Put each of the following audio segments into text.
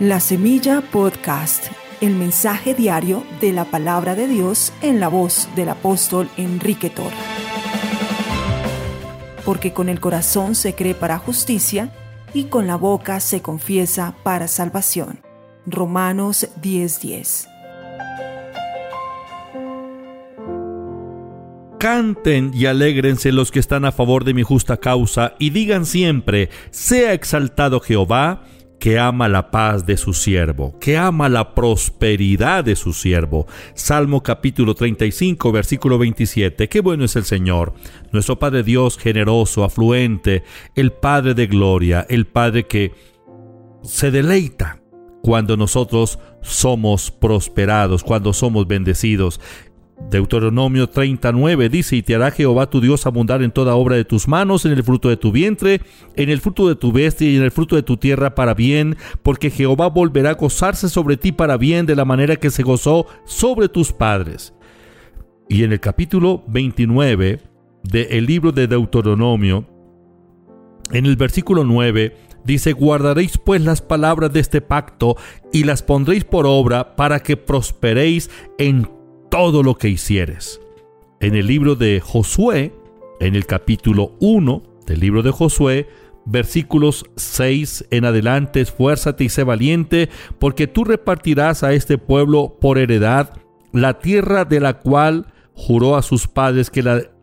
La Semilla Podcast, el mensaje diario de la palabra de Dios en la voz del apóstol Enrique Torra. Porque con el corazón se cree para justicia y con la boca se confiesa para salvación. Romanos 10:10. Canten y alégrense los que están a favor de mi justa causa y digan siempre, sea exaltado Jehová que ama la paz de su siervo, que ama la prosperidad de su siervo. Salmo capítulo 35, versículo 27. Qué bueno es el Señor, nuestro Padre Dios generoso, afluente, el Padre de gloria, el Padre que se deleita cuando nosotros somos prosperados, cuando somos bendecidos. Deuteronomio 39 dice, y te hará Jehová tu Dios abundar en toda obra de tus manos, en el fruto de tu vientre, en el fruto de tu bestia y en el fruto de tu tierra para bien, porque Jehová volverá a gozarse sobre ti para bien de la manera que se gozó sobre tus padres. Y en el capítulo 29 del libro de Deuteronomio, en el versículo 9, dice, guardaréis pues las palabras de este pacto y las pondréis por obra para que prosperéis en todo lo que hicieres. En el libro de Josué, en el capítulo 1 del libro de Josué, versículos 6 en adelante, esfuérzate y sé valiente, porque tú repartirás a este pueblo por heredad la tierra de la cual juró a sus padres que la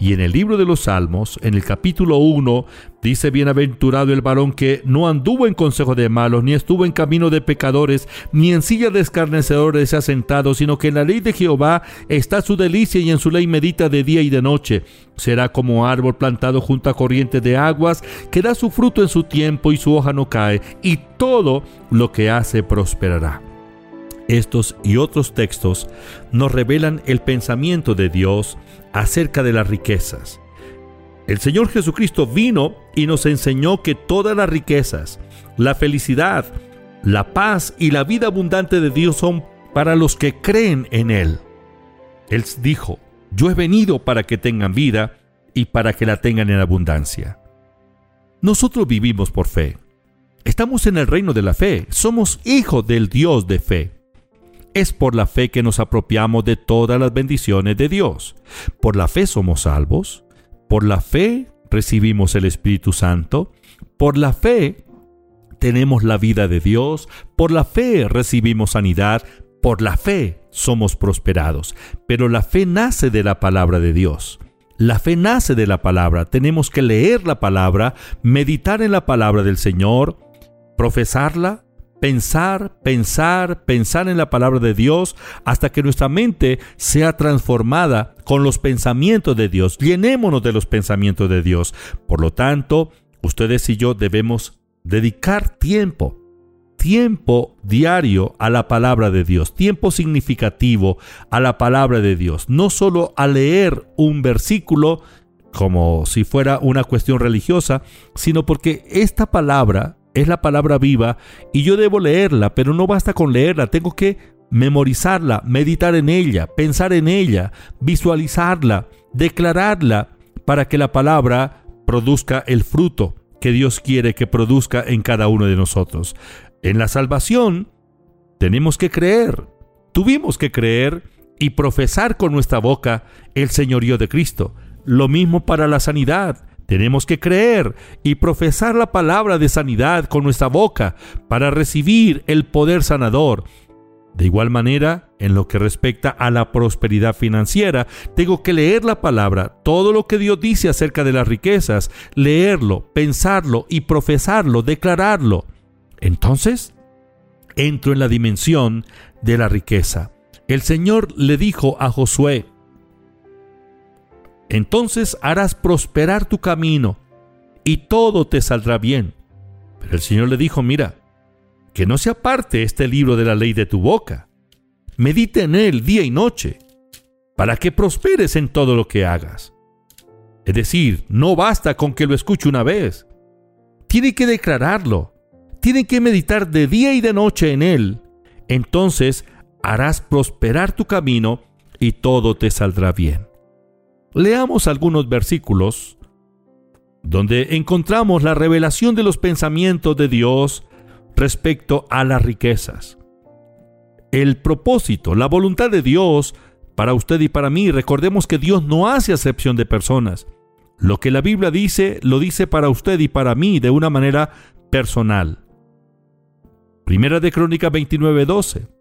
Y en el libro de los Salmos, en el capítulo 1, dice, Bienaventurado el varón que no anduvo en consejo de malos, ni estuvo en camino de pecadores, ni en silla de escarnecedores se ha sentado, sino que en la ley de Jehová está su delicia y en su ley medita de día y de noche. Será como árbol plantado junto a corriente de aguas, que da su fruto en su tiempo y su hoja no cae, y todo lo que hace prosperará. Estos y otros textos nos revelan el pensamiento de Dios acerca de las riquezas. El Señor Jesucristo vino y nos enseñó que todas las riquezas, la felicidad, la paz y la vida abundante de Dios son para los que creen en Él. Él dijo, yo he venido para que tengan vida y para que la tengan en abundancia. Nosotros vivimos por fe. Estamos en el reino de la fe. Somos hijos del Dios de fe. Es por la fe que nos apropiamos de todas las bendiciones de Dios. Por la fe somos salvos. Por la fe recibimos el Espíritu Santo. Por la fe tenemos la vida de Dios. Por la fe recibimos sanidad. Por la fe somos prosperados. Pero la fe nace de la palabra de Dios. La fe nace de la palabra. Tenemos que leer la palabra, meditar en la palabra del Señor, profesarla, pensar, pensar, pensar en la palabra de Dios hasta que nuestra mente sea transformada con los pensamientos de Dios. Llenémonos de los pensamientos de Dios. Por lo tanto, ustedes y yo debemos dedicar tiempo, tiempo diario a la palabra de Dios, tiempo significativo a la palabra de Dios, no solo a leer un versículo como si fuera una cuestión religiosa, sino porque esta palabra es la palabra viva y yo debo leerla, pero no basta con leerla, tengo que memorizarla, meditar en ella, pensar en ella, visualizarla, declararla para que la palabra produzca el fruto que Dios quiere que produzca en cada uno de nosotros. En la salvación tenemos que creer, tuvimos que creer y profesar con nuestra boca el señorío de Cristo. Lo mismo para la sanidad. Tenemos que creer y profesar la palabra de sanidad con nuestra boca para recibir el poder sanador. De igual manera, en lo que respecta a la prosperidad financiera, tengo que leer la palabra, todo lo que Dios dice acerca de las riquezas, leerlo, pensarlo y profesarlo, declararlo. Entonces, entro en la dimensión de la riqueza. El Señor le dijo a Josué, entonces harás prosperar tu camino y todo te saldrá bien. Pero el Señor le dijo, mira, que no se aparte este libro de la ley de tu boca. Medite en él día y noche, para que prosperes en todo lo que hagas. Es decir, no basta con que lo escuche una vez. Tiene que declararlo. Tiene que meditar de día y de noche en él. Entonces harás prosperar tu camino y todo te saldrá bien. Leamos algunos versículos donde encontramos la revelación de los pensamientos de Dios respecto a las riquezas. El propósito, la voluntad de Dios para usted y para mí, recordemos que Dios no hace acepción de personas. Lo que la Biblia dice, lo dice para usted y para mí de una manera personal. Primera de Crónica 29:12.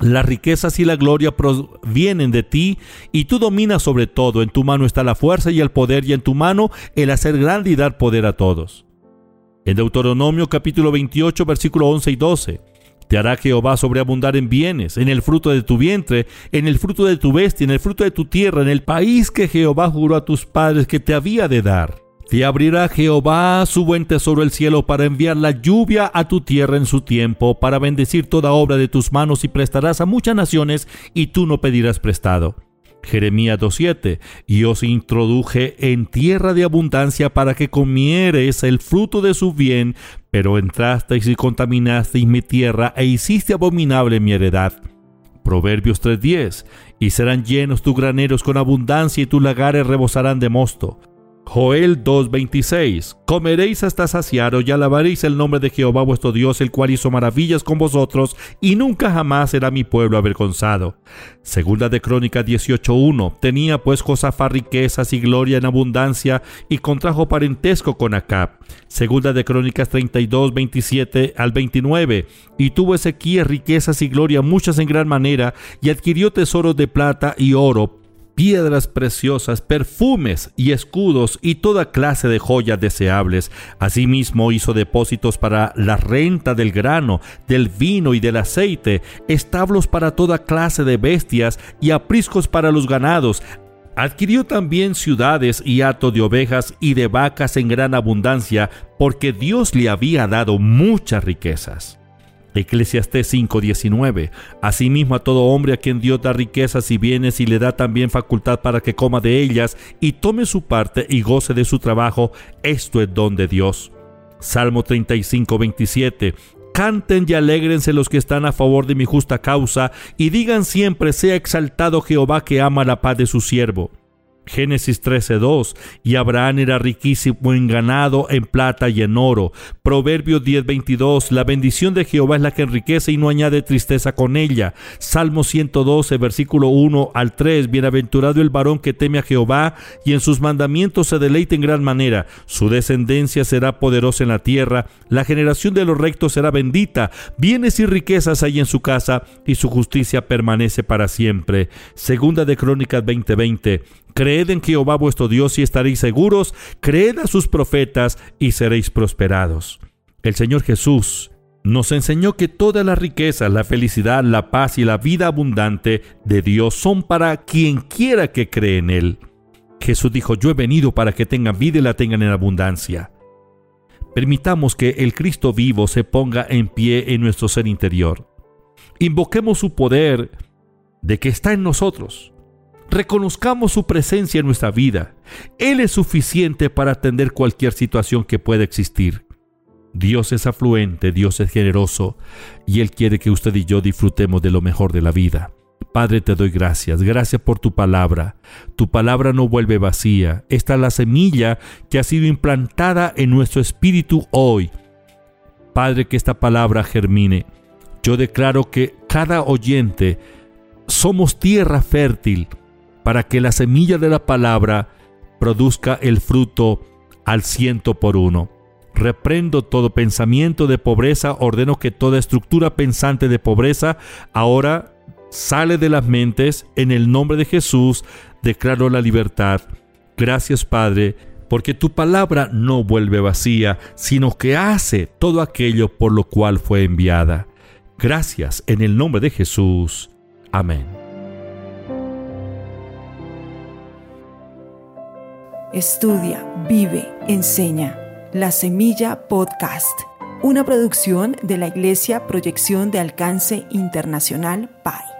Las riquezas y la gloria provienen de ti y tú dominas sobre todo. En tu mano está la fuerza y el poder y en tu mano el hacer grande y dar poder a todos. En Deuteronomio capítulo 28 versículo 11 y 12. Te hará Jehová sobreabundar en bienes, en el fruto de tu vientre, en el fruto de tu bestia, en el fruto de tu tierra, en el país que Jehová juró a tus padres que te había de dar. Te abrirá Jehová su buen tesoro el cielo para enviar la lluvia a tu tierra en su tiempo, para bendecir toda obra de tus manos y prestarás a muchas naciones y tú no pedirás prestado. Jeremías 2.7 Y os introduje en tierra de abundancia para que comieres el fruto de su bien, pero entrasteis y contaminasteis mi tierra e hiciste abominable mi heredad. Proverbios 3.10 Y serán llenos tus graneros con abundancia y tus lagares rebosarán de mosto. Joel 2:26 Comeréis hasta saciaros y alabaréis el nombre de Jehová vuestro Dios, el cual hizo maravillas con vosotros, y nunca jamás será mi pueblo avergonzado. Segunda de Crónicas 18:1 Tenía pues Josafat riquezas y gloria en abundancia, y contrajo parentesco con Acab. Segunda de Crónicas 32:27 al 29 Y tuvo Ezequías riquezas y gloria muchas en gran manera, y adquirió tesoros de plata y oro, piedras preciosas, perfumes y escudos y toda clase de joyas deseables. Asimismo hizo depósitos para la renta del grano, del vino y del aceite, establos para toda clase de bestias y apriscos para los ganados. Adquirió también ciudades y hato de ovejas y de vacas en gran abundancia, porque Dios le había dado muchas riquezas. Eclesiastés 5:19. Asimismo a todo hombre a quien Dios da riquezas y bienes y le da también facultad para que coma de ellas y tome su parte y goce de su trabajo, esto es don de Dios. Salmo 35:27. Canten y alégrense los que están a favor de mi justa causa, y digan siempre, sea exaltado Jehová que ama la paz de su siervo. Génesis 13:2 Y Abraham era riquísimo en ganado, en plata y en oro. Proverbios 10:22 La bendición de Jehová es la que enriquece y no añade tristeza con ella. Salmo 112, versículo 1 al 3 Bienaventurado el varón que teme a Jehová y en sus mandamientos se deleita en gran manera. Su descendencia será poderosa en la tierra, la generación de los rectos será bendita. Bienes y riquezas hay en su casa y su justicia permanece para siempre. Segunda de Crónicas 20:20 Creed en Jehová vuestro Dios y estaréis seguros, creed a sus profetas y seréis prosperados. El Señor Jesús nos enseñó que toda la riqueza, la felicidad, la paz y la vida abundante de Dios son para quien quiera que cree en Él. Jesús dijo, yo he venido para que tengan vida y la tengan en abundancia. Permitamos que el Cristo vivo se ponga en pie en nuestro ser interior. Invoquemos su poder de que está en nosotros Reconozcamos su presencia en nuestra vida. Él es suficiente para atender cualquier situación que pueda existir. Dios es afluente, Dios es generoso y Él quiere que usted y yo disfrutemos de lo mejor de la vida. Padre, te doy gracias. Gracias por tu palabra. Tu palabra no vuelve vacía. Esta es la semilla que ha sido implantada en nuestro espíritu hoy. Padre, que esta palabra germine. Yo declaro que cada oyente somos tierra fértil para que la semilla de la palabra produzca el fruto al ciento por uno. Reprendo todo pensamiento de pobreza, ordeno que toda estructura pensante de pobreza ahora sale de las mentes. En el nombre de Jesús declaro la libertad. Gracias Padre, porque tu palabra no vuelve vacía, sino que hace todo aquello por lo cual fue enviada. Gracias en el nombre de Jesús. Amén. Estudia, vive, enseña. La Semilla Podcast. una producción de la Iglesia Proyección de Alcance Internacional PAI.